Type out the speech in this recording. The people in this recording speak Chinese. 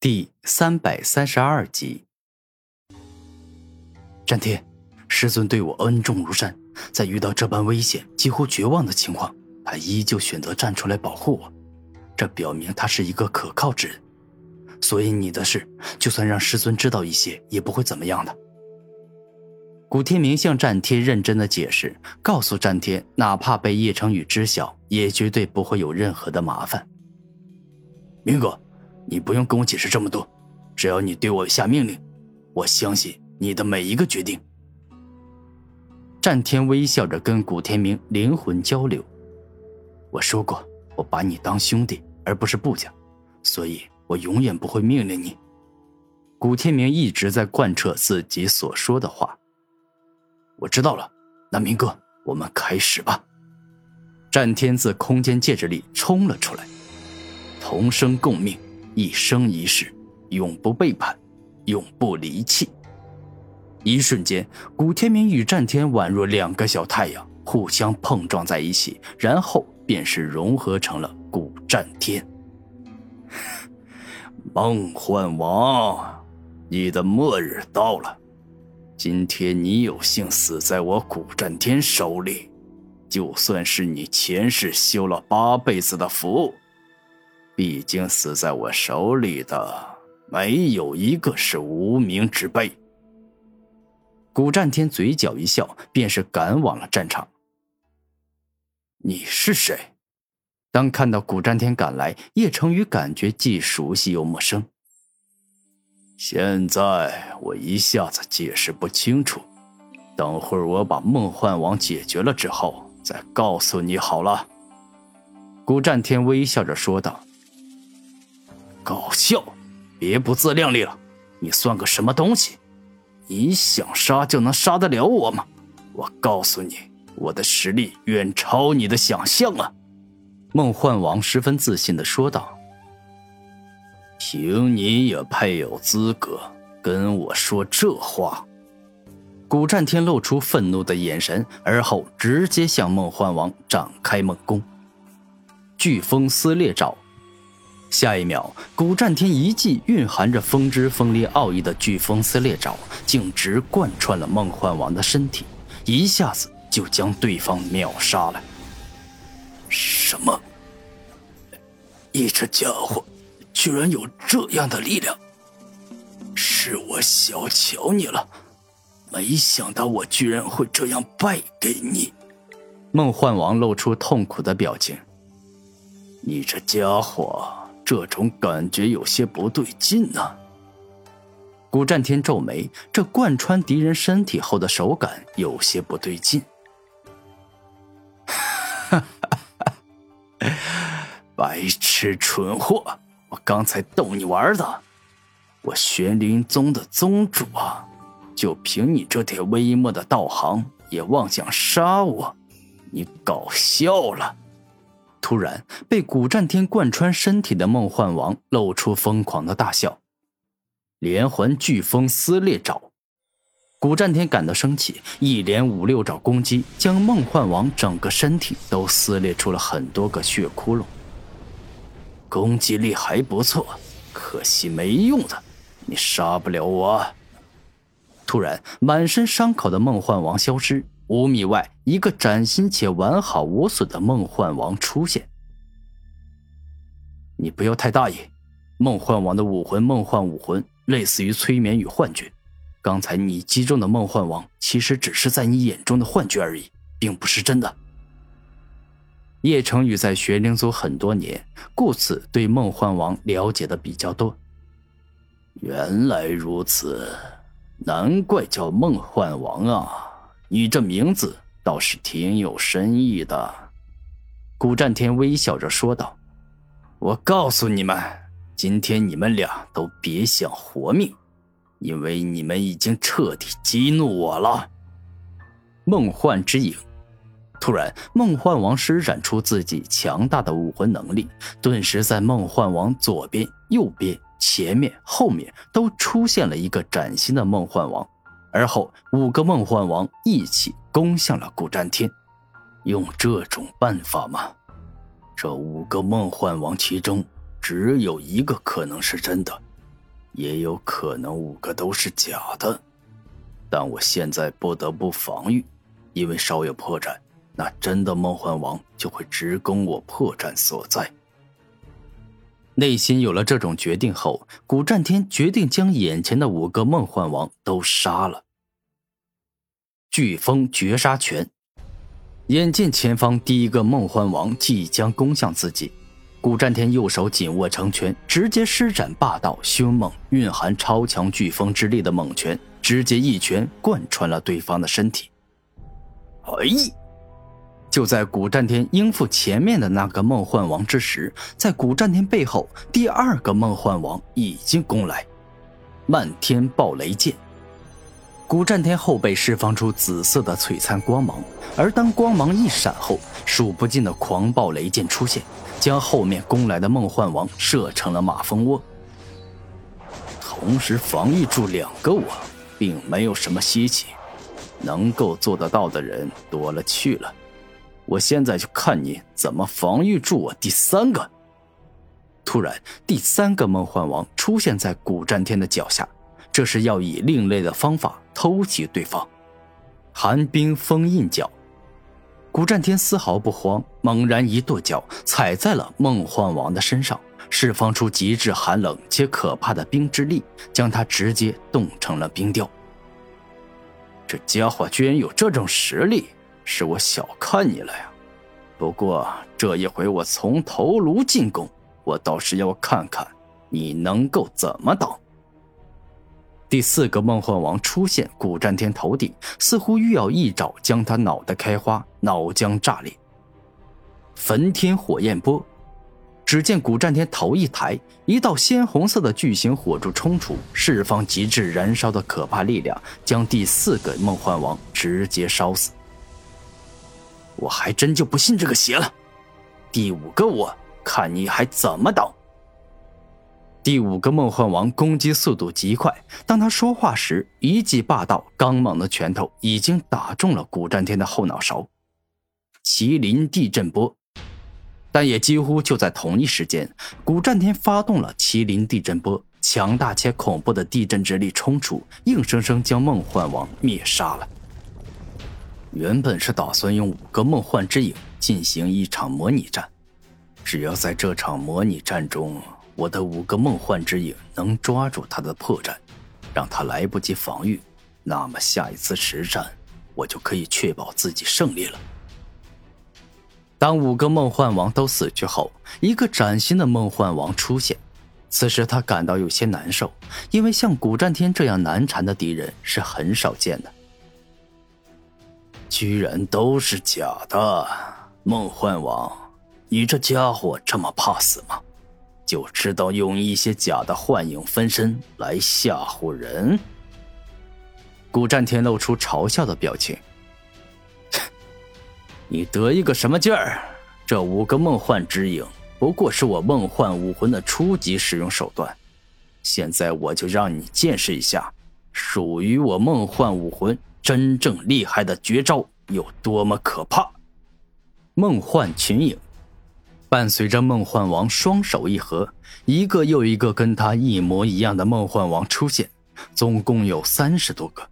第三百三十二集，战天，师尊对我恩重如山，在遇到这般危险、几乎绝望的情况，他依旧选择站出来保护我，这表明他是一个可靠之人。所以你的事，就算让师尊知道一些，也不会怎么样的。古天明向战天认真的解释，告诉战天，哪怕被叶成宇知晓，也绝对不会有任何的麻烦。明哥。你不用跟我解释这么多，只要你对我下命令，我相信你的每一个决定。战天微笑着跟古天明灵魂交流。我说过，我把你当兄弟，而不是部下，所以我永远不会命令你。古天明一直在贯彻自己所说的话。我知道了，那明哥，我们开始吧。战天自空间戒指里冲了出来，同生共命。一生一世，永不背叛，永不离弃。一瞬间，古天明与战天宛若两个小太阳，互相碰撞在一起，然后便是融合成了古战天。梦幻王，你的末日到了。今天你有幸死在我古战天手里，就算是你前世修了八辈子的福。毕竟死在我手里的没有一个是无名之辈。古战天嘴角一笑，便是赶往了战场。你是谁？当看到古战天赶来，叶成宇感觉既熟悉又陌生。现在我一下子解释不清楚，等会儿我把梦幻王解决了之后再告诉你好了。古战天微笑着说道。搞笑，别不自量力了！你算个什么东西？你想杀就能杀得了我吗？我告诉你，我的实力远超你的想象啊！梦幻王十分自信的说道：“凭你也配有资格跟我说这话？”古战天露出愤怒的眼神，而后直接向梦幻王展开猛攻——飓风撕裂爪。下一秒，古战天一记蕴含着风之锋利奥义的飓风撕裂爪，径直贯穿了梦幻王的身体，一下子就将对方秒杀了。什么？你这家伙居然有这样的力量！是我小瞧你了，没想到我居然会这样败给你。梦幻王露出痛苦的表情。你这家伙！这种感觉有些不对劲呢。古战天皱眉，这贯穿敌人身体后的手感有些不对劲。哈哈，白痴蠢货！我刚才逗你玩的。我玄灵宗的宗主啊，就凭你这点微末的道行，也妄想杀我？你搞笑了！突然，被古战天贯穿身体的梦幻王露出疯狂的大笑，连环飓风撕裂爪。古战天感到生气，一连五六爪攻击，将梦幻王整个身体都撕裂出了很多个血窟窿。攻击力还不错，可惜没用的，你杀不了我。突然，满身伤口的梦幻王消失。五米外，一个崭新且完好无损的梦幻王出现。你不要太大意，梦幻王的武魂梦幻武魂类似于催眠与幻觉。刚才你击中的梦幻王，其实只是在你眼中的幻觉而已，并不是真的。叶成宇在玄灵族很多年，故此对梦幻王了解的比较多。原来如此，难怪叫梦幻王啊！你这名字倒是挺有深意的，古战天微笑着说道：“我告诉你们，今天你们俩都别想活命，因为你们已经彻底激怒我了。”梦幻之影，突然，梦幻王施展出自己强大的武魂能力，顿时在梦幻王左边、右边、前面、后面都出现了一个崭新的梦幻王。而后，五个梦幻王一起攻向了古战天。用这种办法吗？这五个梦幻王其中，只有一个可能是真的，也有可能五个都是假的。但我现在不得不防御，因为稍有破绽，那真的梦幻王就会直攻我破绽所在。内心有了这种决定后，古战天决定将眼前的五个梦幻王都杀了。飓风绝杀拳，眼见前方第一个梦幻王即将攻向自己，古战天右手紧握成拳，直接施展霸道、凶猛、蕴含超强飓风之力的猛拳，直接一拳贯穿了对方的身体。哎！就在古战天应付前面的那个梦幻王之时，在古战天背后，第二个梦幻王已经攻来。漫天暴雷剑，古战天后背释放出紫色的璀璨光芒，而当光芒一闪后，数不尽的狂暴雷剑出现，将后面攻来的梦幻王射成了马蜂窝。同时防御住两个我，并没有什么稀奇，能够做得到的人多了去了。我现在就看你怎么防御住我第三个。突然，第三个梦幻王出现在古战天的脚下，这是要以另类的方法偷袭对方。寒冰封印脚，古战天丝毫不慌，猛然一跺脚，踩在了梦幻王的身上，释放出极致寒冷且可怕的冰之力，将他直接冻成了冰雕。这家伙居然有这种实力！是我小看你了呀，不过这一回我从头颅进攻，我倒是要看看你能够怎么挡。第四个梦幻王出现，古战天头顶似乎欲要一爪将他脑袋开花，脑浆炸裂。焚天火焰波，只见古战天头一抬，一道鲜红色的巨型火柱冲出，释放极致燃烧的可怕力量，将第四个梦幻王直接烧死。我还真就不信这个邪了。第五个，我看你还怎么挡。第五个梦幻王攻击速度极快，当他说话时，一记霸道刚猛的拳头已经打中了古战天的后脑勺。麒麟地震波，但也几乎就在同一时间，古战天发动了麒麟地震波，强大且恐怖的地震之力冲出，硬生生将梦幻王灭杀了。原本是打算用五个梦幻之影进行一场模拟战，只要在这场模拟战中，我的五个梦幻之影能抓住他的破绽，让他来不及防御，那么下一次实战，我就可以确保自己胜利了。当五个梦幻王都死去后，一个崭新的梦幻王出现，此时他感到有些难受，因为像古战天这样难缠的敌人是很少见的。居然都是假的，梦幻王，你这家伙这么怕死吗？就知道用一些假的幻影分身来吓唬人？古战天露出嘲笑的表情。你得意个什么劲儿？这五个梦幻之影不过是我梦幻武魂的初级使用手段，现在我就让你见识一下，属于我梦幻武魂。真正厉害的绝招有多么可怕？梦幻群影，伴随着梦幻王双手一合，一个又一个跟他一模一样的梦幻王出现，总共有三十多个。